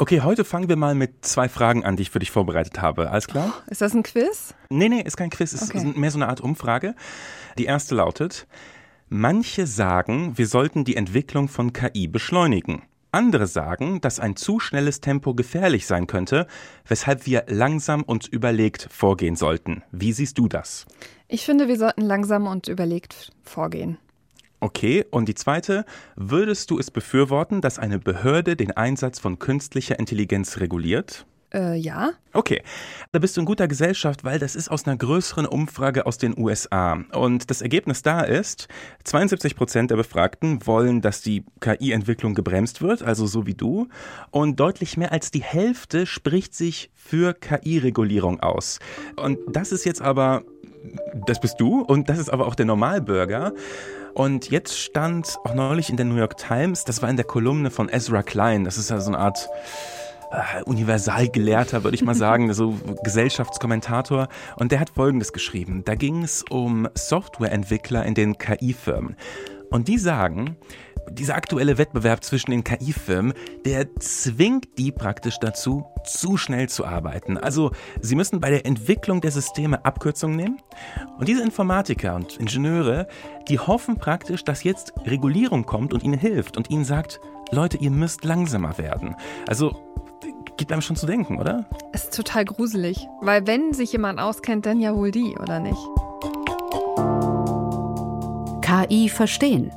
Okay, heute fangen wir mal mit zwei Fragen an, die ich für dich vorbereitet habe. Alles klar? Oh, ist das ein Quiz? Nee, nee, ist kein Quiz, ist Okay. mehr so eine Art Umfrage. Die erste lautet, manche sagen, wir sollten die Entwicklung von KI beschleunigen. Andere sagen, dass ein zu schnelles Tempo gefährlich sein könnte, weshalb wir langsam und überlegt vorgehen sollten. Wie siehst du das? Ich finde, wir sollten langsam und überlegt vorgehen. Okay, und die zweite, würdest du es befürworten, dass eine Behörde den Einsatz von künstlicher Intelligenz reguliert? Äh, ja. Okay, da bist du in guter Gesellschaft, weil das ist aus einer größeren Umfrage aus den USA. Und das Ergebnis da ist, 72 Prozent der Befragten wollen, dass die KI-Entwicklung gebremst wird, also so wie du. Und deutlich mehr als die Hälfte spricht sich für KI-Regulierung aus. Und das ist jetzt aber, das bist du und das ist aber auch der Normalbürger. Und jetzt stand auch neulich in der New York Times, das war in der Kolumne von Ezra Klein, das ist ja so eine Art äh, Universalgelehrter, würde ich mal sagen, so Gesellschaftskommentator. Und der hat Folgendes geschrieben. Da ging es um Softwareentwickler in den KI-Firmen. Und die sagen, dieser aktuelle Wettbewerb zwischen den KI-Firmen, der zwingt die praktisch dazu, zu schnell zu arbeiten. Also sie müssen bei der Entwicklung der Systeme Abkürzungen nehmen. Und diese Informatiker und Ingenieure, die hoffen praktisch, dass jetzt Regulierung kommt und ihnen hilft und ihnen sagt, Leute, ihr müsst langsamer werden. Also gibt einem schon zu denken, oder? Es ist total gruselig. Weil wenn sich jemand auskennt, dann ja wohl die, oder nicht? KI verstehen.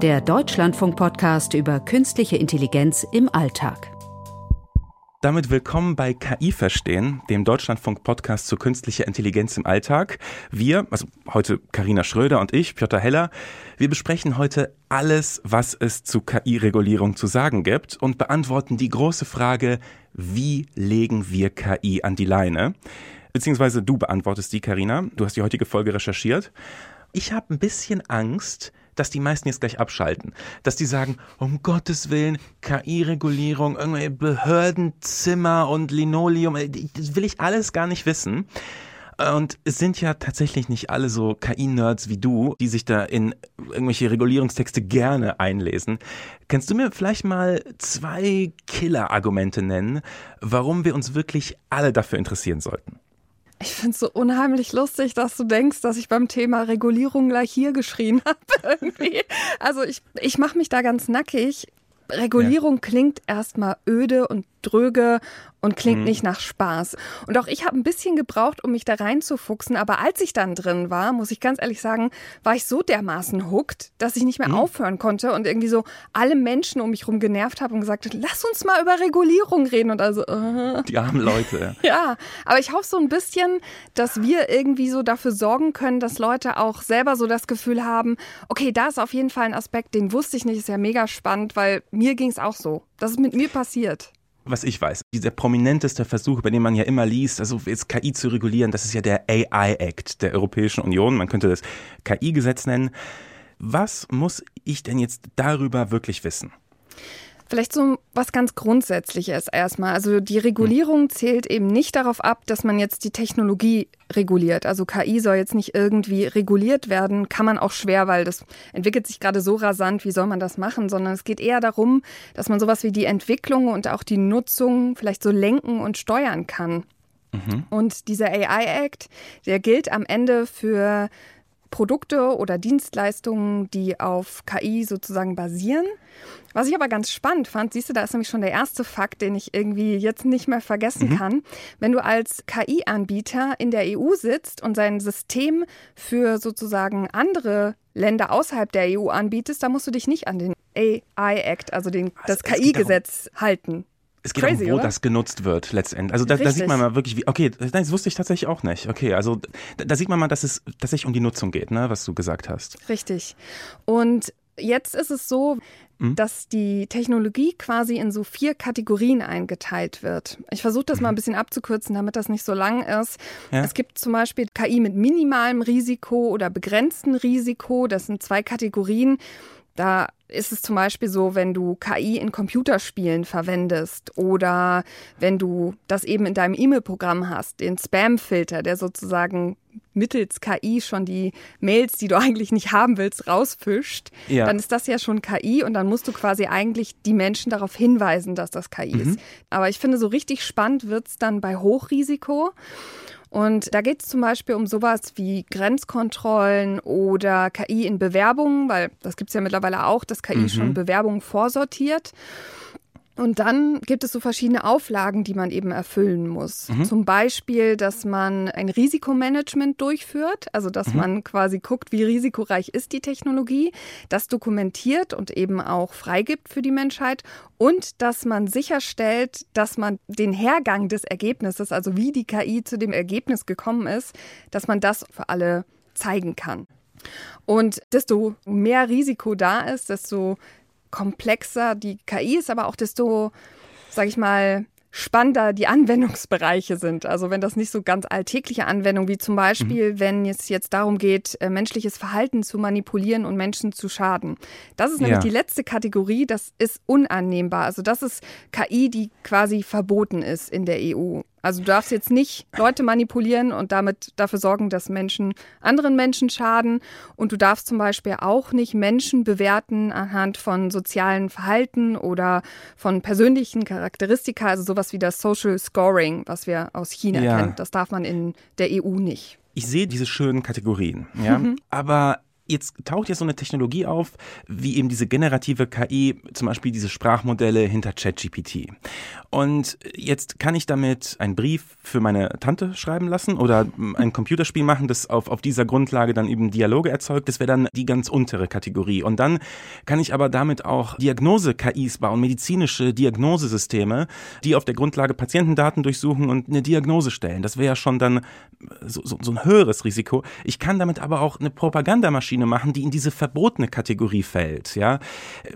Der Deutschlandfunk-Podcast über künstliche Intelligenz im Alltag. Damit willkommen bei KI Verstehen, dem Deutschlandfunk-Podcast zu künstlicher Intelligenz im Alltag. Wir, also heute Karina Schröder und ich, Piotr Heller, wir besprechen heute alles, was es zu KI-Regulierung zu sagen gibt und beantworten die große Frage, wie legen wir KI an die Leine? Beziehungsweise du beantwortest die, Karina. Du hast die heutige Folge recherchiert. Ich habe ein bisschen Angst, dass die meisten jetzt gleich abschalten. Dass die sagen, um Gottes Willen, KI-Regulierung, irgendwelche Behördenzimmer und Linoleum, äh, das will ich alles gar nicht wissen. Und es sind ja tatsächlich nicht alle so KI-Nerds wie du, die sich da in irgendwelche Regulierungstexte gerne einlesen. Kannst du mir vielleicht mal zwei Killer-Argumente nennen, warum wir uns wirklich alle dafür interessieren sollten? Ich finde es so unheimlich lustig, dass du denkst, dass ich beim Thema Regulierung gleich hier geschrien habe. Irgendwie. Also ich, ich mache mich da ganz nackig. Regulierung ja. klingt erstmal öde und dröge und klingt mhm. nicht nach Spaß. Und auch ich habe ein bisschen gebraucht, um mich da reinzufuchsen. Aber als ich dann drin war, muss ich ganz ehrlich sagen, war ich so dermaßen hooked, dass ich nicht mehr mhm. aufhören konnte und irgendwie so alle Menschen um mich rum genervt habe und gesagt habe, lass uns mal über Regulierung reden. Und also, äh. Die armen Leute. ja, aber ich hoffe so ein bisschen, dass wir irgendwie so dafür sorgen können, dass Leute auch selber so das Gefühl haben, okay, da ist auf jeden Fall ein Aspekt, den wusste ich nicht, ist ja mega spannend, weil mir ging es auch so. Das ist mit mir passiert was ich weiß, dieser prominenteste Versuch, über den man ja immer liest, also jetzt KI zu regulieren, das ist ja der AI Act der Europäischen Union. Man könnte das KI-Gesetz nennen. Was muss ich denn jetzt darüber wirklich wissen? Vielleicht so was ganz Grundsätzliches erstmal. Also die Regulierung zählt eben nicht darauf ab, dass man jetzt die Technologie reguliert. Also KI soll jetzt nicht irgendwie reguliert werden, kann man auch schwer, weil das entwickelt sich gerade so rasant, wie soll man das machen, sondern es geht eher darum, dass man sowas wie die Entwicklung und auch die Nutzung vielleicht so lenken und steuern kann. Mhm. Und dieser AI Act, der gilt am Ende für Produkte oder Dienstleistungen, die auf KI sozusagen basieren. Was ich aber ganz spannend fand, siehst du, da ist nämlich schon der erste Fakt, den ich irgendwie jetzt nicht mehr vergessen mhm. kann. Wenn du als KI-Anbieter in der EU sitzt und sein System für sozusagen andere Länder außerhalb der EU anbietest, dann musst du dich nicht an den AI-Act, also den, das KI-Gesetz halten. Es geht Crazy, darum, wo oder? das genutzt wird letztendlich. Also da, da sieht man mal wirklich, wie, okay, das wusste ich tatsächlich auch nicht. Okay, also da, da sieht man mal, dass es tatsächlich um die Nutzung geht, ne, was du gesagt hast. Richtig. Und jetzt ist es so, mhm. dass die Technologie quasi in so vier Kategorien eingeteilt wird. Ich versuche das mal ein bisschen abzukürzen, damit das nicht so lang ist. Ja. Es gibt zum Beispiel KI mit minimalem Risiko oder begrenztem Risiko. Das sind zwei Kategorien. Da ist es zum Beispiel so, wenn du KI in Computerspielen verwendest oder wenn du das eben in deinem E-Mail-Programm hast, den Spam-Filter, der sozusagen mittels KI schon die Mails, die du eigentlich nicht haben willst, rausfischt, ja. dann ist das ja schon KI und dann musst du quasi eigentlich die Menschen darauf hinweisen, dass das KI mhm. ist. Aber ich finde, so richtig spannend wird es dann bei Hochrisiko. Und da geht es zum Beispiel um sowas wie Grenzkontrollen oder KI in Bewerbungen, weil das gibt es ja mittlerweile auch, dass KI mhm. schon Bewerbungen vorsortiert. Und dann gibt es so verschiedene Auflagen, die man eben erfüllen muss. Mhm. Zum Beispiel, dass man ein Risikomanagement durchführt, also dass mhm. man quasi guckt, wie risikoreich ist die Technologie, das dokumentiert und eben auch freigibt für die Menschheit und dass man sicherstellt, dass man den Hergang des Ergebnisses, also wie die KI zu dem Ergebnis gekommen ist, dass man das für alle zeigen kann. Und desto mehr Risiko da ist, desto komplexer die KI ist, aber auch desto, sag ich mal, spannender die Anwendungsbereiche sind. Also wenn das nicht so ganz alltägliche Anwendungen, wie zum Beispiel, mhm. wenn es jetzt darum geht, äh, menschliches Verhalten zu manipulieren und Menschen zu schaden. Das ist nämlich ja. die letzte Kategorie, das ist unannehmbar. Also das ist KI, die quasi verboten ist in der EU. Also du darfst jetzt nicht Leute manipulieren und damit dafür sorgen, dass Menschen anderen Menschen schaden. Und du darfst zum Beispiel auch nicht Menschen bewerten anhand von sozialen Verhalten oder von persönlichen Charakteristika, also sowas wie das Social Scoring, was wir aus China ja. kennen. Das darf man in der EU nicht. Ich sehe diese schönen Kategorien, ja. Mhm. Aber jetzt taucht ja so eine Technologie auf, wie eben diese generative KI, zum Beispiel diese Sprachmodelle hinter ChatGPT. Und jetzt kann ich damit einen Brief für meine Tante schreiben lassen oder ein Computerspiel machen, das auf, auf dieser Grundlage dann eben Dialoge erzeugt. Das wäre dann die ganz untere Kategorie. Und dann kann ich aber damit auch Diagnose-KIs bauen, medizinische Diagnosesysteme, die auf der Grundlage Patientendaten durchsuchen und eine Diagnose stellen. Das wäre ja schon dann so, so, so ein höheres Risiko. Ich kann damit aber auch eine Propagandamaschine Suchmaschine machen, die in diese verbotene Kategorie fällt, ja.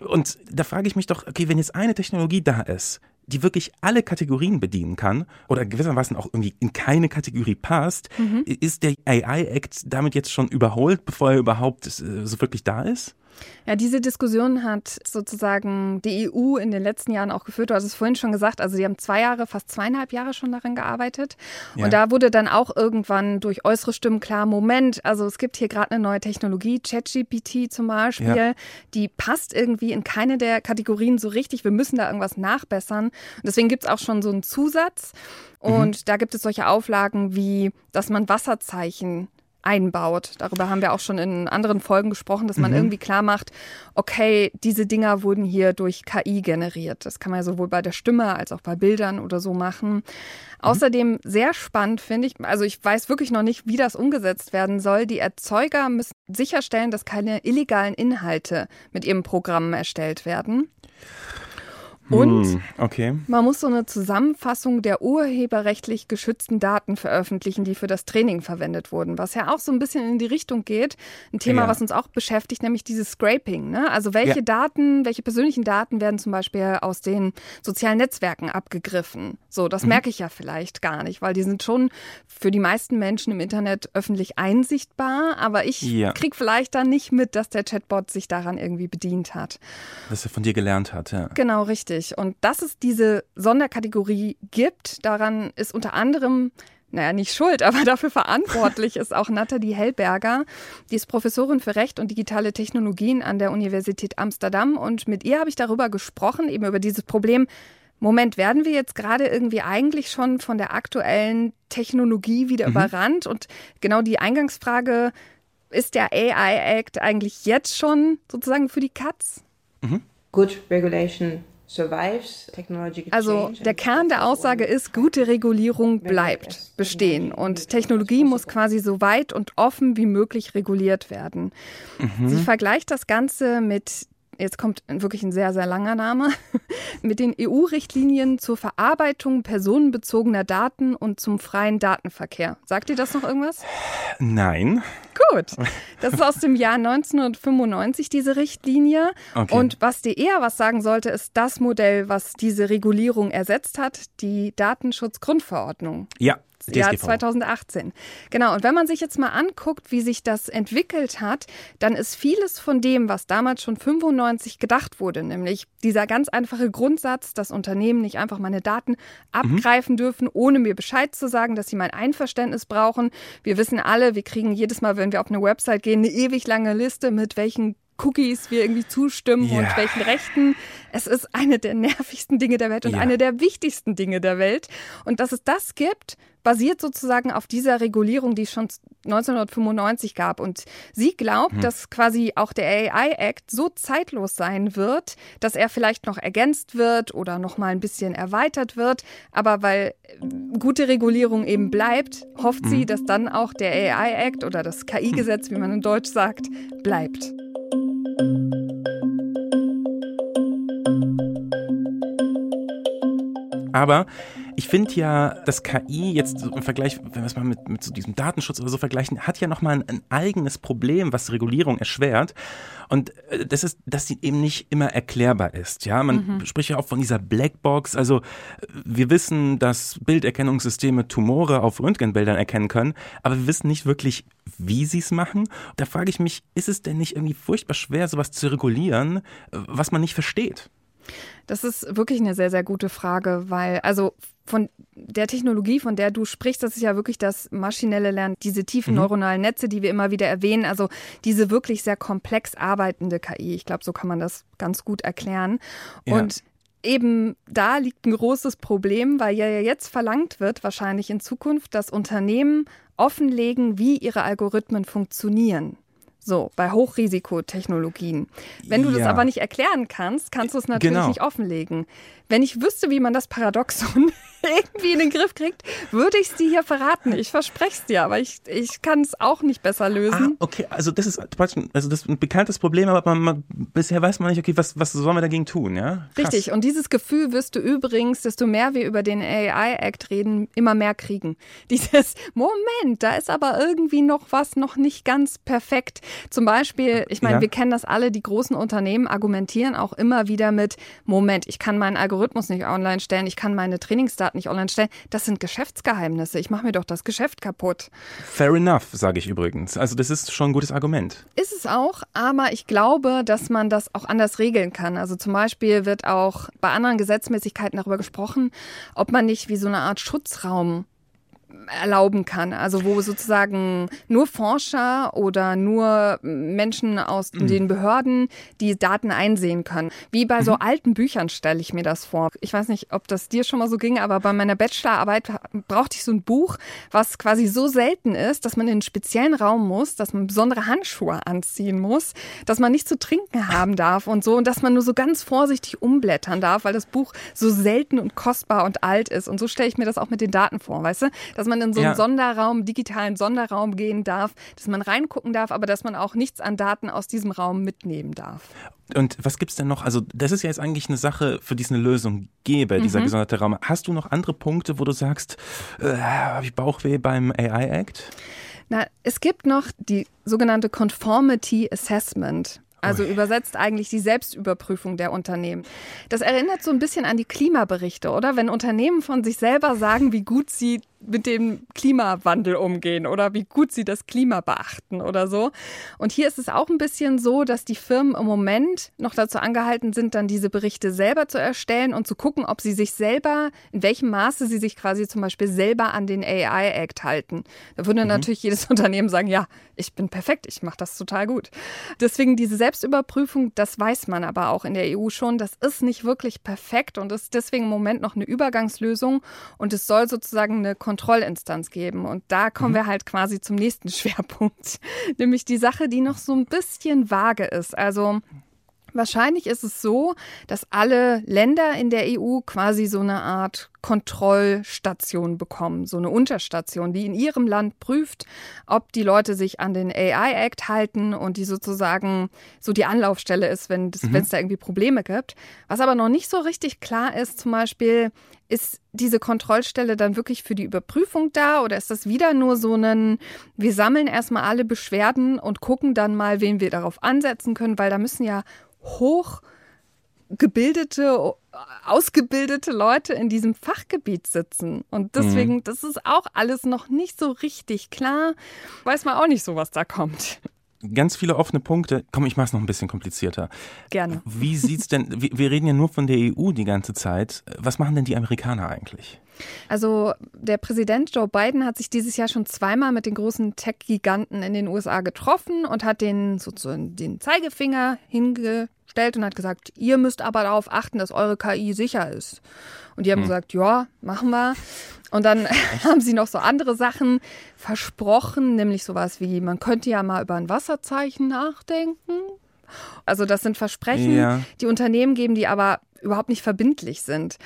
Und da frage ich mich doch, okay, wenn jetzt eine Technologie da ist, die wirklich alle Kategorien bedienen kann oder gewissermaßen auch irgendwie in keine Kategorie passt, mhm. ist der AI-Act damit jetzt schon überholt, bevor er überhaupt äh, so wirklich da ist? Ja, diese Diskussion hat sozusagen die EU in den letzten Jahren auch geführt. Du hast es vorhin schon gesagt, also sie haben zwei Jahre, fast zweieinhalb Jahre schon daran gearbeitet. Ja. Und da wurde dann auch irgendwann durch äußere Stimmen klar, Moment, also es gibt hier gerade eine neue Technologie, ChatGPT zum Beispiel, ja. die passt irgendwie in keine der Kategorien so richtig. Wir müssen da irgendwas nachbessern. Und deswegen gibt es auch schon so einen Zusatz. Mhm. Und mhm. da gibt es solche Auflagen wie, dass man Wasserzeichen einbaut. Darüber haben wir auch schon in anderen Folgen gesprochen, dass man mhm. irgendwie klar macht, okay, diese Dinger wurden hier durch KI generiert. Das kann man ja sowohl bei der Stimme als auch bei Bildern oder so machen. Mhm. Außerdem sehr spannend finde ich, also ich weiß wirklich noch nicht, wie das umgesetzt werden soll. Die Erzeuger müssen sicherstellen, dass keine illegalen Inhalte mit ihrem Programm erstellt werden. Und hm, okay. man muss so eine Zusammenfassung der urheberrechtlich geschützten Daten veröffentlichen, die für das Training verwendet wurden, was ja auch so ein bisschen in die Richtung geht. Ein Thema, ja. was uns auch beschäftigt, nämlich dieses Scraping. Ne? Also welche ja. Daten, welche persönlichen Daten werden zum Beispiel aus den sozialen Netzwerken abgegriffen? So, das mhm. merke ich ja vielleicht gar nicht, weil die sind schon für die meisten Menschen im Internet öffentlich einsichtbar, aber ich ja. kriege vielleicht dann nicht mit, dass der Chatbot sich daran irgendwie bedient hat. Dass er von dir gelernt hat, ja. Genau, richtig richtig. Und dass es diese Sonderkategorie gibt, daran ist unter anderem naja, nicht schuld, aber dafür verantwortlich ist auch Nathalie Hellberger. Die ist Professorin für Recht und digitale Technologien an der Universität Amsterdam. Und mit ihr habe ich darüber gesprochen, eben über dieses Problem. Moment, werden wir jetzt gerade irgendwie eigentlich schon von der aktuellen Technologie wieder mhm. überrannt? Und genau die Eingangsfrage, ist der AI Act eigentlich jetzt schon sozusagen für die Katz? Mhm. Good regulation also der Kern der Aussage ist, gute Regulierung bleibt bestehen und Technologie muss quasi so weit und offen wie möglich reguliert werden. Mhm. Sie vergleicht das Ganze mit jetzt kommt wirklich ein sehr, sehr langer Name, mit den EU-Richtlinien zur Verarbeitung personenbezogener Daten und zum freien Datenverkehr. Sagt dir das noch irgendwas? Nein. Gut. Das ist aus dem Jahr 1995, diese Richtlinie. Okay. Und was dir eher was sagen sollte, ist das Modell, was diese Regulierung ersetzt hat, die Datenschutzgrundverordnung. Ja, Jahr 2018. Genau, und wenn man sich jetzt mal anguckt, wie sich das entwickelt hat, dann ist vieles von dem, was damals schon 95 gedacht wurde, nämlich dieser ganz einfache Grundsatz, dass Unternehmen nicht einfach meine Daten abgreifen mhm. dürfen, ohne mir Bescheid zu sagen, dass sie mein Einverständnis brauchen. Wir wissen alle, wir kriegen jedes Mal, wenn wir auf eine Website gehen, eine ewig lange Liste mit welchen Cookies wir irgendwie zustimmen yeah. und welchen Rechten. Es ist eine der nervigsten Dinge der Welt und yeah. eine der wichtigsten Dinge der Welt. Und dass es das gibt, basiert sozusagen auf dieser Regulierung, die es schon 1995 gab. Und sie glaubt, hm. dass quasi auch der AI Act so zeitlos sein wird, dass er vielleicht noch ergänzt wird oder noch mal ein bisschen erweitert wird. Aber weil gute Regulierung eben bleibt, hofft hm. sie, dass dann auch der AI Act oder das KI-Gesetz, wie man in Deutsch sagt, bleibt. Aber ich finde ja, das KI jetzt im Vergleich, wenn wir es mal mit, mit so diesem Datenschutz oder so vergleichen, hat ja nochmal ein, ein eigenes Problem, was Regulierung erschwert. Und äh, das ist, dass sie eben nicht immer erklärbar ist. Ja, man mhm. spricht ja auch von dieser Blackbox. Also wir wissen, dass Bilderkennungssysteme Tumore auf Röntgenbildern erkennen können, aber wir wissen nicht wirklich, wie sie es machen. Da frage ich mich, ist es denn nicht irgendwie furchtbar schwer, sowas zu regulieren, was man nicht versteht? Das ist wirklich eine sehr, sehr gute Frage, weil also von der Technologie, von der du sprichst, das ist ja wirklich das maschinelle Lernen, diese tiefen mhm. neuronalen Netze, die wir immer wieder erwähnen, also diese wirklich sehr komplex arbeitende KI. Ich glaube, so kann man das ganz gut erklären. Ja. Und eben da liegt ein großes Problem, weil ja jetzt verlangt wird, wahrscheinlich in Zukunft, dass Unternehmen offenlegen, wie ihre Algorithmen funktionieren. So, bei Hochrisikotechnologien. Wenn du ja. das aber nicht erklären kannst, kannst du es natürlich genau. nicht offenlegen. Wenn ich wüsste, wie man das Paradoxon irgendwie in den Griff kriegt, würde ich es dir hier verraten. Ich verspreche es dir, aber ich, ich kann es auch nicht besser lösen. Ah, okay, also das ist also das ist ein bekanntes Problem, aber man, man, bisher weiß man nicht, okay, was, was sollen wir dagegen tun, ja? Krass. Richtig, und dieses Gefühl wirst du übrigens, desto mehr wir über den AI-Act reden, immer mehr kriegen. Dieses, Moment, da ist aber irgendwie noch was noch nicht ganz perfekt. Zum Beispiel, ich meine, ja. wir kennen das alle, die großen Unternehmen argumentieren auch immer wieder mit, Moment, ich kann meinen Algorithmus nicht online stellen, ich kann meine Trainingsdaten nicht online stellen. Das sind Geschäftsgeheimnisse. Ich mache mir doch das Geschäft kaputt. Fair enough, sage ich übrigens. Also das ist schon ein gutes Argument. Ist es auch, aber ich glaube, dass man das auch anders regeln kann. Also zum Beispiel wird auch bei anderen Gesetzmäßigkeiten darüber gesprochen, ob man nicht wie so eine Art Schutzraum erlauben kann. Also wo sozusagen nur Forscher oder nur Menschen aus mhm. den Behörden die Daten einsehen können. Wie bei so mhm. alten Büchern stelle ich mir das vor. Ich weiß nicht, ob das dir schon mal so ging, aber bei meiner Bachelorarbeit brauchte ich so ein Buch, was quasi so selten ist, dass man in einen speziellen Raum muss, dass man besondere Handschuhe anziehen muss, dass man nicht zu trinken haben darf und so und dass man nur so ganz vorsichtig umblättern darf, weil das Buch so selten und kostbar und alt ist. Und so stelle ich mir das auch mit den Daten vor, weißt du? Dass man man in so einen ja. Sonderraum, digitalen Sonderraum gehen darf, dass man reingucken darf, aber dass man auch nichts an Daten aus diesem Raum mitnehmen darf. Und was gibt es denn noch? Also, das ist ja jetzt eigentlich eine Sache, für die es eine Lösung gäbe, dieser mhm. gesonderte Raum. Hast du noch andere Punkte, wo du sagst, äh, habe ich Bauchweh beim AI Act? Na, es gibt noch die sogenannte Conformity Assessment. Also übersetzt eigentlich die Selbstüberprüfung der Unternehmen. Das erinnert so ein bisschen an die Klimaberichte, oder? Wenn Unternehmen von sich selber sagen, wie gut sie mit dem Klimawandel umgehen oder wie gut sie das Klima beachten oder so. Und hier ist es auch ein bisschen so, dass die Firmen im Moment noch dazu angehalten sind, dann diese Berichte selber zu erstellen und zu gucken, ob sie sich selber, in welchem Maße sie sich quasi zum Beispiel selber an den AI Act halten. Da würde mhm. natürlich jedes Unternehmen sagen, ja, ich bin perfekt, ich mache das total gut. Deswegen diese Selbstüberprüfung, das weiß man aber auch in der EU schon, das ist nicht wirklich perfekt und ist deswegen im Moment noch eine Übergangslösung und es soll sozusagen eine Kontrollinstanz geben. Und da kommen mhm. wir halt quasi zum nächsten Schwerpunkt, nämlich die Sache, die noch so ein bisschen vage ist. Also Wahrscheinlich ist es so, dass alle Länder in der EU quasi so eine Art Kontrollstation bekommen, so eine Unterstation, die in ihrem Land prüft, ob die Leute sich an den AI Act halten und die sozusagen so die Anlaufstelle ist, wenn es mhm. da irgendwie Probleme gibt. Was aber noch nicht so richtig klar ist, zum Beispiel, ist diese Kontrollstelle dann wirklich für die Überprüfung da oder ist das wieder nur so ein, wir sammeln erstmal alle Beschwerden und gucken dann mal, wen wir darauf ansetzen können, weil da müssen ja hochgebildete, ausgebildete Leute in diesem Fachgebiet sitzen. Und deswegen, mhm. das ist auch alles noch nicht so richtig klar. Weiß man auch nicht so, was da kommt ganz viele offene Punkte. Komm, ich mache es noch ein bisschen komplizierter. Gerne. Wie sieht's denn, wir reden ja nur von der EU die ganze Zeit. Was machen denn die Amerikaner eigentlich? Also der Präsident Joe Biden hat sich dieses Jahr schon zweimal mit den großen Tech-Giganten in den USA getroffen und hat den sozusagen den Zeigefinger hingestellt und hat gesagt, ihr müsst aber darauf achten, dass eure KI sicher ist. Und die haben hm. gesagt, ja, machen wir. Und dann haben sie noch so andere Sachen versprochen, nämlich sowas wie, man könnte ja mal über ein Wasserzeichen nachdenken. Also das sind Versprechen, ja. die Unternehmen geben, die aber überhaupt nicht verbindlich sind.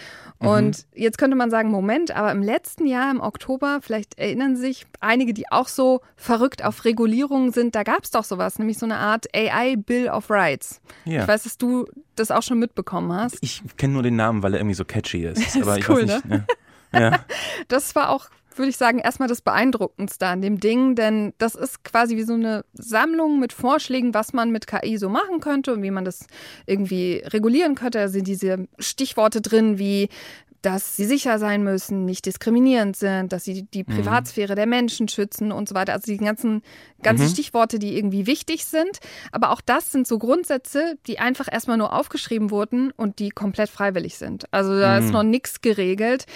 Und mhm. jetzt könnte man sagen, Moment, aber im letzten Jahr, im Oktober, vielleicht erinnern sich einige, die auch so verrückt auf Regulierungen sind, da gab es doch sowas, nämlich so eine Art AI Bill of Rights. Ja. Ich weiß, dass du das auch schon mitbekommen hast. Ich kenne nur den Namen, weil er irgendwie so catchy ist. ist aber ich cool, weiß nicht, ne? Ja. das war auch würde ich sagen, erstmal das Beeindruckendste an dem Ding, denn das ist quasi wie so eine Sammlung mit Vorschlägen, was man mit KI so machen könnte und wie man das irgendwie regulieren könnte. Da sind diese Stichworte drin wie dass sie sicher sein müssen, nicht diskriminierend sind, dass sie die mhm. Privatsphäre mhm. der Menschen schützen und so weiter. Also die ganzen, ganzen mhm. Stichworte, die irgendwie wichtig sind. Aber auch das sind so Grundsätze, die einfach erstmal nur aufgeschrieben wurden und die komplett freiwillig sind. Also da mhm. ist noch nichts geregelt.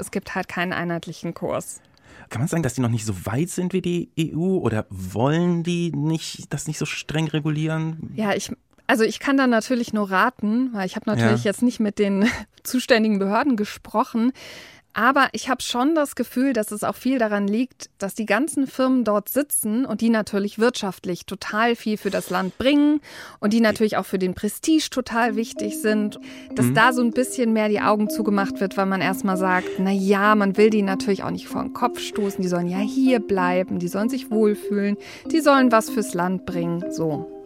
Es gibt halt keinen einheitlichen Kurs. Kann man sagen, dass die noch nicht so weit sind wie die EU oder wollen die nicht das nicht so streng regulieren? Ja, ich also ich kann da natürlich nur raten, weil ich habe natürlich ja. jetzt nicht mit den zuständigen Behörden gesprochen. Aber ich habe schon das Gefühl, dass es auch viel daran liegt, dass die ganzen Firmen dort sitzen und die natürlich wirtschaftlich total viel für das Land bringen und die natürlich auch für den Prestige total wichtig sind, dass mhm. da so ein bisschen mehr die Augen zugemacht wird, weil man erstmal sagt, na ja, man will die natürlich auch nicht vor den Kopf stoßen, die sollen ja hier bleiben, die sollen sich wohlfühlen, die sollen was fürs Land bringen, so.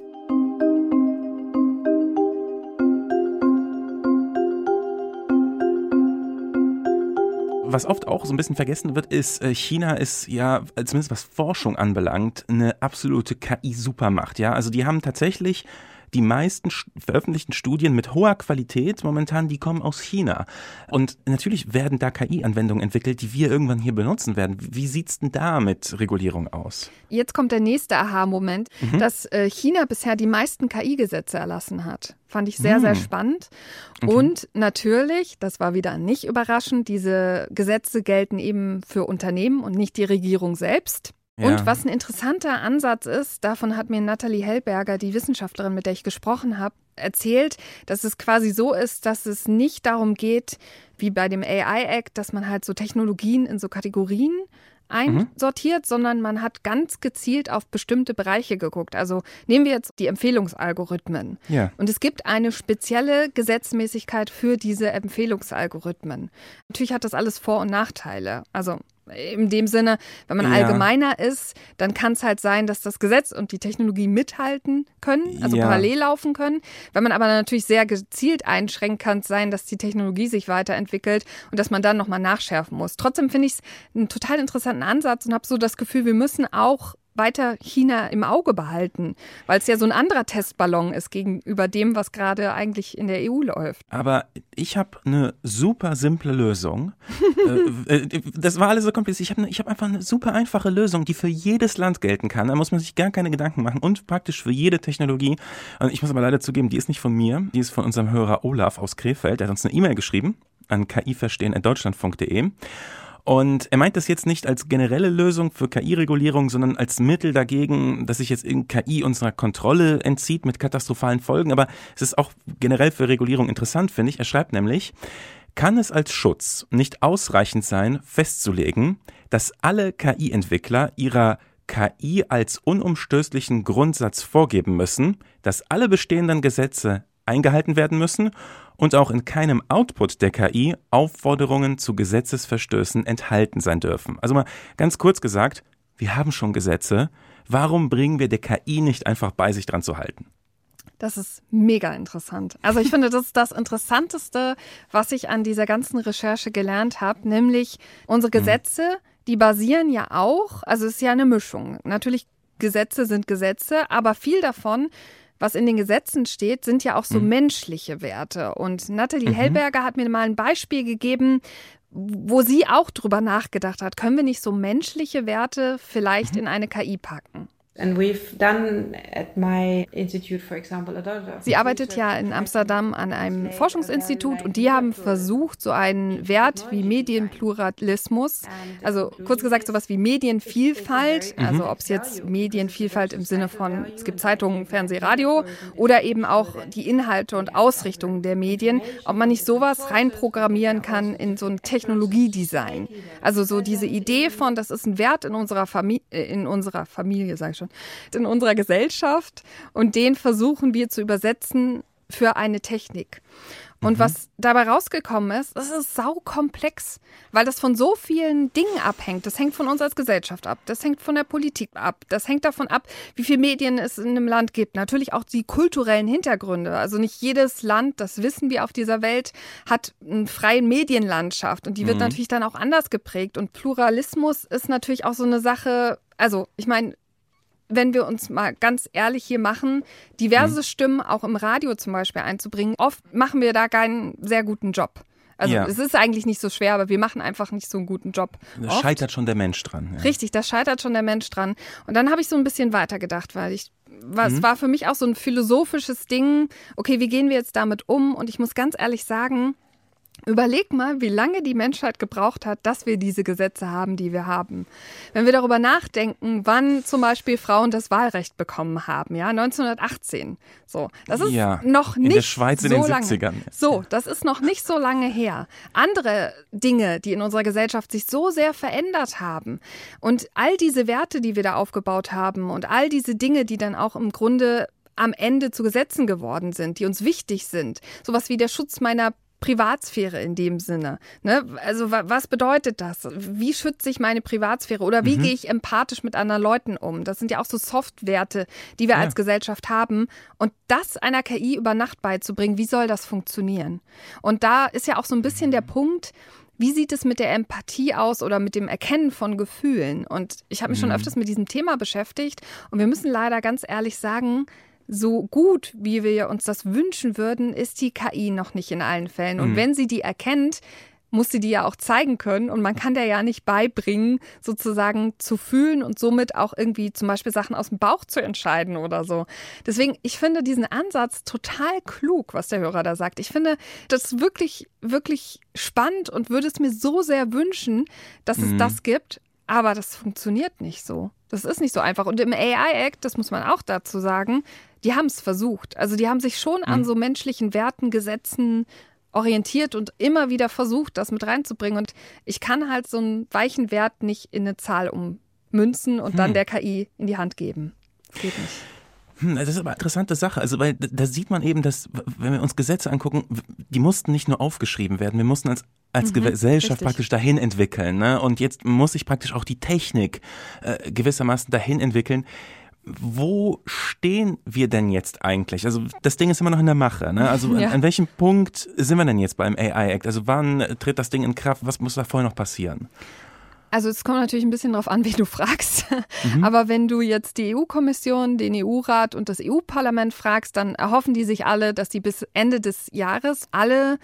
Was oft auch so ein bisschen vergessen wird, ist, äh, China ist ja, zumindest was Forschung anbelangt, eine absolute KI-Supermacht. Ja, also die haben tatsächlich die meisten veröffentlichten Studien mit hoher Qualität momentan, die kommen aus China. Und natürlich werden da KI-Anwendungen entwickelt, die wir irgendwann hier benutzen werden. Wie sieht es denn da mit Regulierung aus? Jetzt kommt der nächste Aha-Moment, mhm. dass äh, China bisher die meisten KI-Gesetze erlassen hat. Fand ich sehr, mhm. sehr spannend. Okay. Und natürlich, das war wieder nicht überraschend, diese Gesetze gelten eben für Unternehmen und nicht die Regierung selbst. Ja. Und was ein interessanter Ansatz ist, davon hat mir Nathalie Hellberger, die Wissenschaftlerin, mit der ich gesprochen habe, erzählt, dass es quasi so ist, dass es nicht darum geht, wie bei dem AI-Act, dass man halt so Technologien in so Kategorien einsortiert, mhm. sondern man hat ganz gezielt auf bestimmte Bereiche geguckt. Also nehmen wir jetzt die Empfehlungsalgorithmen. Ja. Und es gibt eine spezielle Gesetzmäßigkeit für diese Empfehlungsalgorithmen. Natürlich hat das alles Vor- und Nachteile. Also in dem Sinne, wenn man ja. allgemeiner ist, dann kann es halt sein, dass das Gesetz und die Technologie mithalten können, also ja. parallel laufen können. Wenn man aber natürlich sehr gezielt einschränkt, kann es sein, dass die Technologie sich weiterentwickelt und dass man dann nochmal nachschärfen muss. Trotzdem finde ich es einen total interessanten Ansatz und habe so das Gefühl, wir müssen auch weiter China im Auge behalten, weil es ja so ein anderer Testballon ist gegenüber dem, was gerade eigentlich in der EU läuft. Aber ich habe eine super simple Lösung. Äh, äh, das war alles so kompliziert. Ich habe ne, hab einfach eine super einfache Lösung, die für jedes Land gelten kann. Da muss man sich gar keine Gedanken machen und praktisch für jede Technologie. Und ich muss aber leider zugeben, die ist nicht von mir, die ist von unserem Hörer Olaf aus Krefeld. Der hat uns eine E-Mail geschrieben an kiverstehen.deutschlandfunk.de. Und er meint das jetzt nicht als generelle Lösung für KI-Regulierung, sondern als Mittel dagegen, dass sich jetzt KI unserer Kontrolle entzieht mit katastrophalen Folgen. Aber es ist auch generell für Regulierung interessant, finde ich. Er schreibt nämlich, kann es als Schutz nicht ausreichend sein, festzulegen, dass alle KI-Entwickler ihrer KI als unumstößlichen Grundsatz vorgeben müssen, dass alle bestehenden Gesetze eingehalten werden müssen und auch in keinem Output der KI Aufforderungen zu Gesetzesverstößen enthalten sein dürfen. Also mal ganz kurz gesagt, wir haben schon Gesetze. Warum bringen wir der KI nicht einfach bei, sich dran zu halten? Das ist mega interessant. Also ich finde, das ist das Interessanteste, was ich an dieser ganzen Recherche gelernt habe, nämlich unsere mhm. Gesetze, die basieren ja auch, also es ist ja eine Mischung. Natürlich, Gesetze sind Gesetze, aber viel davon was in den Gesetzen steht, sind ja auch so mhm. menschliche Werte. Und Nathalie mhm. Hellberger hat mir mal ein Beispiel gegeben, wo sie auch drüber nachgedacht hat, können wir nicht so menschliche Werte vielleicht mhm. in eine KI packen? Sie arbeitet ja in Amsterdam an einem Forschungsinstitut und die haben versucht, so einen Wert wie Medienpluralismus, also kurz gesagt sowas wie Medienvielfalt, mhm. also ob es jetzt Medienvielfalt im Sinne von, es gibt Zeitungen, Fernseh, Radio oder eben auch die Inhalte und Ausrichtungen der Medien, ob man nicht sowas reinprogrammieren kann in so ein Technologiedesign. Also so diese Idee von, das ist ein Wert in unserer Familie, äh, in unserer Familie, sage ich schon, schon, in unserer Gesellschaft und den versuchen wir zu übersetzen für eine Technik. Und mhm. was dabei rausgekommen ist, das ist saukomplex, weil das von so vielen Dingen abhängt. Das hängt von uns als Gesellschaft ab, das hängt von der Politik ab, das hängt davon ab, wie viele Medien es in einem Land gibt. Natürlich auch die kulturellen Hintergründe. Also nicht jedes Land, das wissen wir auf dieser Welt, hat eine freie Medienlandschaft und die wird mhm. natürlich dann auch anders geprägt. Und Pluralismus ist natürlich auch so eine Sache, also ich meine, wenn wir uns mal ganz ehrlich hier machen, diverse mhm. Stimmen auch im Radio zum Beispiel einzubringen, oft machen wir da keinen sehr guten Job. Also ja. es ist eigentlich nicht so schwer, aber wir machen einfach nicht so einen guten Job. Da scheitert schon der Mensch dran. Ja. Richtig, da scheitert schon der Mensch dran. Und dann habe ich so ein bisschen weitergedacht, weil ich was mhm. war für mich auch so ein philosophisches Ding. Okay, wie gehen wir jetzt damit um? Und ich muss ganz ehrlich sagen, Überleg mal, wie lange die Menschheit gebraucht hat, dass wir diese Gesetze haben, die wir haben. Wenn wir darüber nachdenken, wann zum Beispiel Frauen das Wahlrecht bekommen haben, ja, 1918. So, das ist ja, noch nicht in der Schweiz so in den lange. 70ern. So, das ist noch nicht so lange her. Andere Dinge, die in unserer Gesellschaft sich so sehr verändert haben und all diese Werte, die wir da aufgebaut haben und all diese Dinge, die dann auch im Grunde am Ende zu Gesetzen geworden sind, die uns wichtig sind. Sowas wie der Schutz meiner Privatsphäre in dem Sinne. Ne? Also was bedeutet das? Wie schütze ich meine Privatsphäre oder wie mhm. gehe ich empathisch mit anderen Leuten um? Das sind ja auch so Softwerte, die wir ja. als Gesellschaft haben. Und das einer KI über Nacht beizubringen, wie soll das funktionieren? Und da ist ja auch so ein bisschen der Punkt, wie sieht es mit der Empathie aus oder mit dem Erkennen von Gefühlen? Und ich habe mich schon mhm. öfters mit diesem Thema beschäftigt und wir müssen leider ganz ehrlich sagen, so gut, wie wir uns das wünschen würden, ist die KI noch nicht in allen Fällen. Und mhm. wenn sie die erkennt, muss sie die ja auch zeigen können und man kann der ja nicht beibringen, sozusagen zu fühlen und somit auch irgendwie zum Beispiel Sachen aus dem Bauch zu entscheiden oder so. Deswegen, ich finde diesen Ansatz total klug, was der Hörer da sagt. Ich finde das wirklich, wirklich spannend und würde es mir so sehr wünschen, dass mhm. es das gibt. Aber das funktioniert nicht so. Das ist nicht so einfach. Und im AI-Act, das muss man auch dazu sagen, die haben es versucht. Also die haben sich schon mhm. an so menschlichen Werten, Gesetzen orientiert und immer wieder versucht, das mit reinzubringen. Und ich kann halt so einen weichen Wert nicht in eine Zahl ummünzen und hm. dann der KI in die Hand geben. Das geht nicht. Hm, das ist aber eine interessante Sache. Also, weil da sieht man eben, dass, wenn wir uns Gesetze angucken, die mussten nicht nur aufgeschrieben werden, wir mussten als, als mhm, Gesellschaft richtig. praktisch dahin entwickeln. Ne? Und jetzt muss sich praktisch auch die Technik äh, gewissermaßen dahin entwickeln wo stehen wir denn jetzt eigentlich? Also das Ding ist immer noch in der Mache. Ne? Also ja. an, an, welchem Punkt sind wir denn jetzt beim AI Act? Also wann tritt das Ding in Kraft? Was muss da vorher noch passieren? Also es kommt natürlich ein bisschen darauf an, wie du fragst. Mhm. Aber wenn du jetzt die EU-Kommission, den EU-Rat und das EU-Parlament fragst, dann erhoffen die sich alle, dass die bis Ende des Jahres alle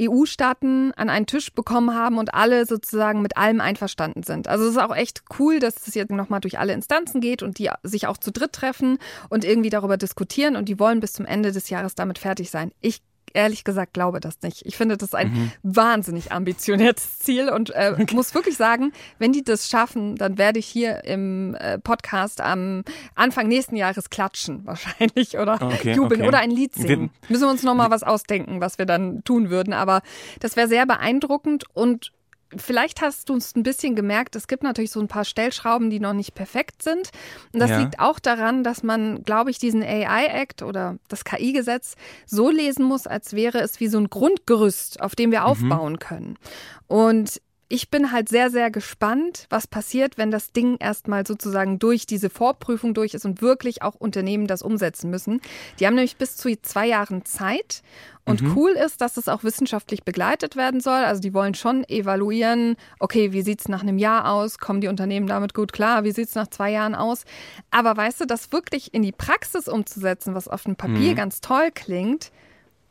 EU-Staaten an einen Tisch bekommen haben und alle sozusagen mit allem einverstanden sind. Also es ist auch echt cool, dass es jetzt nochmal durch alle Instanzen geht und die sich auch zu dritt treffen und irgendwie darüber diskutieren und die wollen bis zum Ende des Jahres damit fertig sein. Ich ehrlich gesagt glaube das nicht. Ich finde das ein mhm. wahnsinnig ambitioniertes Ziel und äh, okay. muss wirklich sagen, wenn die das schaffen, dann werde ich hier im äh, Podcast am Anfang nächsten Jahres klatschen wahrscheinlich oder okay, jubeln okay. oder ein Lied singen. Wir, Müssen wir uns noch mal was ausdenken, was wir dann tun würden. Aber das wäre sehr beeindruckend und Vielleicht hast du es ein bisschen gemerkt, es gibt natürlich so ein paar Stellschrauben, die noch nicht perfekt sind. Und das ja. liegt auch daran, dass man, glaube ich, diesen AI-Act oder das KI-Gesetz so lesen muss, als wäre es wie so ein Grundgerüst, auf dem wir mhm. aufbauen können. Und ich bin halt sehr, sehr gespannt, was passiert, wenn das Ding erstmal sozusagen durch diese Vorprüfung durch ist und wirklich auch Unternehmen das umsetzen müssen. Die haben nämlich bis zu zwei Jahren Zeit. Und mhm. cool ist, dass es auch wissenschaftlich begleitet werden soll. Also die wollen schon evaluieren, okay, wie sieht es nach einem Jahr aus? Kommen die Unternehmen damit gut klar? Wie sieht es nach zwei Jahren aus? Aber weißt du, das wirklich in die Praxis umzusetzen, was auf dem Papier mhm. ganz toll klingt,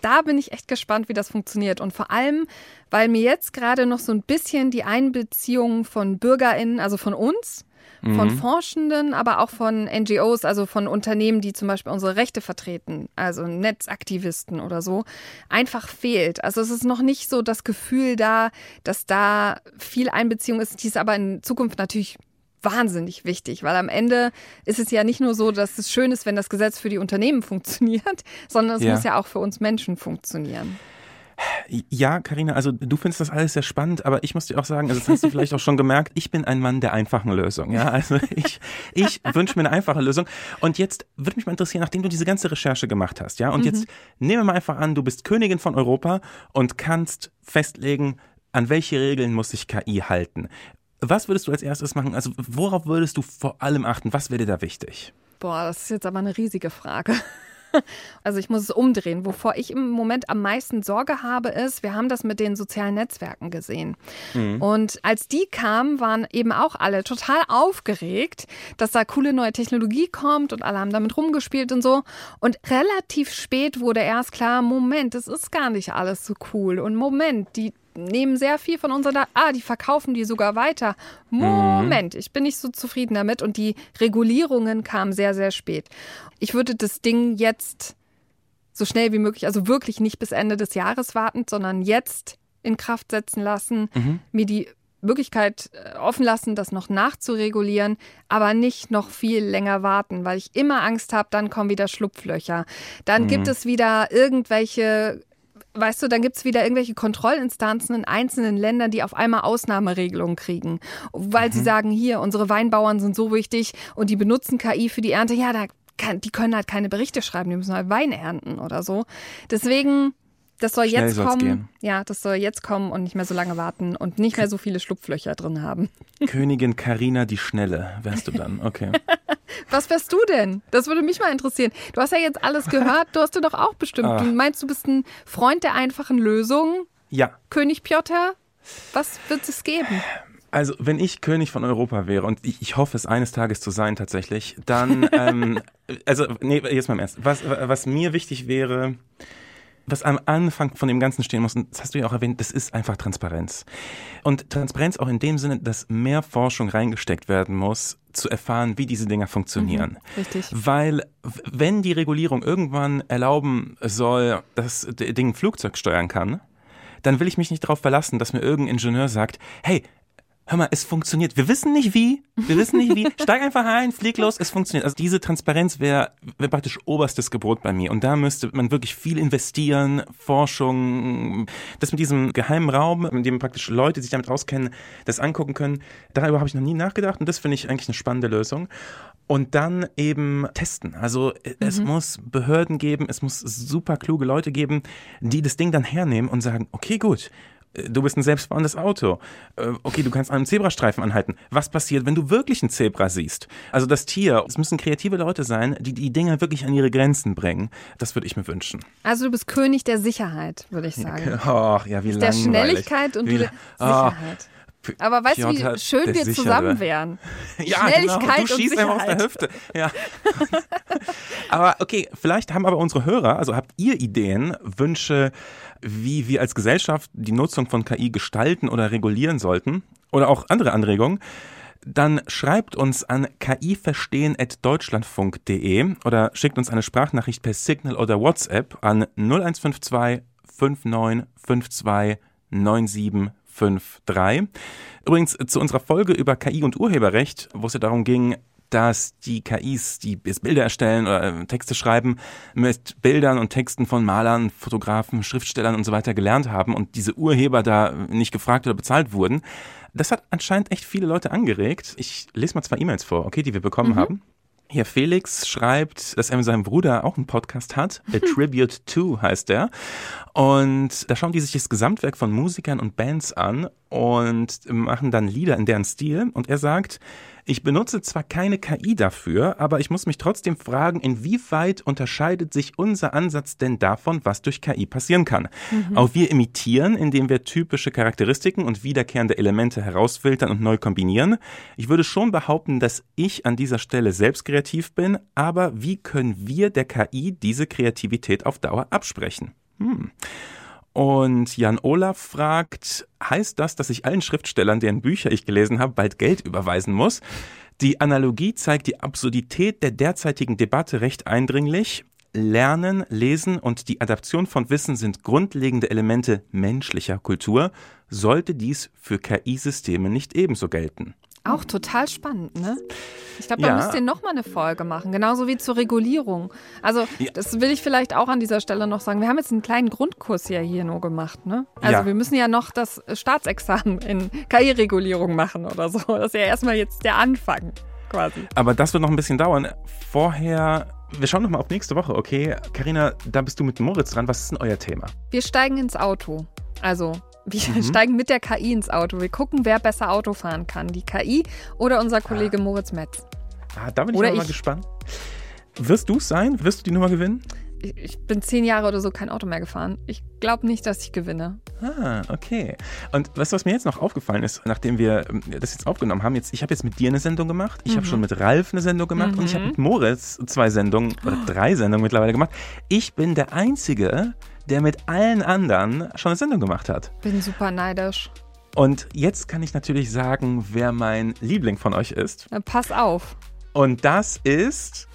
da bin ich echt gespannt, wie das funktioniert. Und vor allem, weil mir jetzt gerade noch so ein bisschen die Einbeziehung von BürgerInnen, also von uns, von mhm. Forschenden, aber auch von NGOs, also von Unternehmen, die zum Beispiel unsere Rechte vertreten, also Netzaktivisten oder so, einfach fehlt. Also es ist noch nicht so das Gefühl da, dass da viel Einbeziehung ist, die es aber in Zukunft natürlich wahnsinnig wichtig, weil am Ende ist es ja nicht nur so, dass es schön ist, wenn das Gesetz für die Unternehmen funktioniert, sondern es ja. muss ja auch für uns Menschen funktionieren. Ja, Karina, also du findest das alles sehr spannend, aber ich muss dir auch sagen, also das hast du vielleicht auch schon gemerkt, ich bin ein Mann der einfachen Lösung. Ja, also ich, ich wünsche mir eine einfache Lösung. Und jetzt würde mich mal interessieren, nachdem du diese ganze Recherche gemacht hast, ja, und mhm. jetzt nehmen wir mal einfach an, du bist Königin von Europa und kannst festlegen, an welche Regeln muss sich KI halten? Was würdest du als erstes machen? Also worauf würdest du vor allem achten? Was wäre dir da wichtig? Boah, das ist jetzt aber eine riesige Frage. Also ich muss es umdrehen. Wovor ich im Moment am meisten Sorge habe, ist, wir haben das mit den sozialen Netzwerken gesehen. Mhm. Und als die kamen, waren eben auch alle total aufgeregt, dass da coole neue Technologie kommt und alle haben damit rumgespielt und so. Und relativ spät wurde erst klar, Moment, das ist gar nicht alles so cool. Und Moment, die nehmen sehr viel von unseren Daten. Ah, die verkaufen die sogar weiter. Moment, mhm. ich bin nicht so zufrieden damit. Und die Regulierungen kamen sehr, sehr spät. Ich würde das Ding jetzt so schnell wie möglich, also wirklich nicht bis Ende des Jahres warten, sondern jetzt in Kraft setzen lassen, mhm. mir die Möglichkeit äh, offen lassen, das noch nachzuregulieren, aber nicht noch viel länger warten, weil ich immer Angst habe, dann kommen wieder Schlupflöcher. Dann mhm. gibt es wieder irgendwelche weißt du, dann gibt es wieder irgendwelche Kontrollinstanzen in einzelnen Ländern, die auf einmal Ausnahmeregelungen kriegen, weil mhm. sie sagen, hier, unsere Weinbauern sind so wichtig und die benutzen KI für die Ernte. Ja, da kann, die können halt keine Berichte schreiben, die müssen halt Wein ernten oder so. Deswegen das soll Schnell jetzt kommen. Gehen. Ja, das soll jetzt kommen und nicht mehr so lange warten und nicht mehr so viele Schlupflöcher drin haben. Königin Karina die Schnelle wärst du dann, okay. Was wärst du denn? Das würde mich mal interessieren. Du hast ja jetzt alles gehört, du hast du doch auch bestimmt. Ach. Du meinst, du bist ein Freund der einfachen Lösung? Ja. König Piotr? Was wird es geben? Also, wenn ich König von Europa wäre, und ich, ich hoffe es eines Tages zu sein tatsächlich, dann, ähm, also, nee, jetzt mal im Ernst. Was, was mir wichtig wäre, was am Anfang von dem Ganzen stehen muss, und das hast du ja auch erwähnt, das ist einfach Transparenz. Und Transparenz auch in dem Sinne, dass mehr Forschung reingesteckt werden muss, zu erfahren, wie diese Dinger funktionieren. Mhm, richtig. Weil, wenn die Regulierung irgendwann erlauben soll, dass das Ding ein Flugzeug steuern kann, dann will ich mich nicht darauf verlassen, dass mir irgendein Ingenieur sagt, hey, hör mal, es funktioniert. Wir wissen nicht wie, wir wissen nicht wie. Steig einfach ein, flieg los, es funktioniert. Also diese Transparenz wäre wär praktisch oberstes Gebot bei mir. Und da müsste man wirklich viel investieren, Forschung, das mit diesem geheimen Raum, in dem praktisch Leute sich damit auskennen, das angucken können. Darüber habe ich noch nie nachgedacht und das finde ich eigentlich eine spannende Lösung. Und dann eben testen. Also es mhm. muss Behörden geben, es muss super kluge Leute geben, die das Ding dann hernehmen und sagen, okay, gut, du bist ein selbstfahrendes Auto. Äh, okay, du kannst an einem Zebrastreifen anhalten. Was passiert, wenn du wirklich ein Zebra siehst? Also das Tier, es müssen kreative Leute sein, die die Dinge wirklich an ihre Grenzen bringen. Das würde ich mir wünschen. Also du bist König der Sicherheit, würde ich sagen. Ach, ja, wie langweilig. Der Schnelligkeit und wie, der Sicherheit. Aber weißt du, wie schön wir zusammen wären? ja, genau. Du schießt einfach aus der Hüfte. Ja. aber okay, vielleicht haben aber unsere Hörer, also habt ihr Ideen, Wünsche, wie wir als Gesellschaft die Nutzung von KI gestalten oder regulieren sollten oder auch andere Anregungen, dann schreibt uns an kiverstehen.deutschlandfunk.de oder schickt uns eine Sprachnachricht per Signal oder WhatsApp an 0152 5952 9753. Übrigens zu unserer Folge über KI und Urheberrecht, wo es ja darum ging, dass die KIs, die jetzt Bilder erstellen oder äh, Texte schreiben, mit Bildern und Texten von Malern, Fotografen, Schriftstellern und so weiter gelernt haben und diese Urheber da nicht gefragt oder bezahlt wurden. Das hat anscheinend echt viele Leute angeregt. Ich lese mal zwei E-Mails vor, okay, die wir bekommen mhm. haben. Hier Felix schreibt, dass er mit seinem Bruder auch einen Podcast hat. A Tribute to heißt der. Und da schauen die sich das Gesamtwerk von Musikern und Bands an und machen dann Lieder in deren Stil. Und er sagt, ich benutze zwar keine KI dafür, aber ich muss mich trotzdem fragen, inwieweit unterscheidet sich unser Ansatz denn davon, was durch KI passieren kann? Mhm. Auch wir imitieren, indem wir typische Charakteristiken und wiederkehrende Elemente herausfiltern und neu kombinieren. Ich würde schon behaupten, dass ich an dieser Stelle selbst kreativ bin, aber wie können wir der KI diese Kreativität auf Dauer absprechen? Hm. Und Jan Olaf fragt, heißt das, dass ich allen Schriftstellern, deren Bücher ich gelesen habe, bald Geld überweisen muss? Die Analogie zeigt die Absurdität der derzeitigen Debatte recht eindringlich. Lernen, Lesen und die Adaption von Wissen sind grundlegende Elemente menschlicher Kultur. Sollte dies für KI-Systeme nicht ebenso gelten? Auch total spannend, ne? Ich glaube, da ja. müsst ihr nochmal eine Folge machen, genauso wie zur Regulierung. Also, ja. das will ich vielleicht auch an dieser Stelle noch sagen. Wir haben jetzt einen kleinen Grundkurs ja hier nur gemacht, ne? Also, ja. wir müssen ja noch das Staatsexamen in KI-Regulierung machen oder so. Das ist ja erstmal jetzt der Anfang quasi. Aber das wird noch ein bisschen dauern. Vorher wir schauen nochmal auf nächste Woche, okay? Karina, da bist du mit Moritz dran. Was ist denn euer Thema? Wir steigen ins Auto. Also wir mhm. steigen mit der KI ins Auto. Wir gucken, wer besser Auto fahren kann. Die KI oder unser Kollege ah. Moritz Metz. Ah, da bin ich mal gespannt. Wirst du es sein? Wirst du die Nummer gewinnen? Ich, ich bin zehn Jahre oder so kein Auto mehr gefahren. Ich glaube nicht, dass ich gewinne. Ah, okay. Und weißt du, was mir jetzt noch aufgefallen ist, nachdem wir ähm, das jetzt aufgenommen haben? Jetzt, ich habe jetzt mit dir eine Sendung gemacht, ich mhm. habe schon mit Ralf eine Sendung gemacht mhm. und ich habe mhm. mit Moritz zwei Sendungen oder drei Sendungen mittlerweile gemacht. Ich bin der Einzige, der mit allen anderen schon eine Sendung gemacht hat. Bin super neidisch. Und jetzt kann ich natürlich sagen, wer mein Liebling von euch ist. Na, pass auf. Und das ist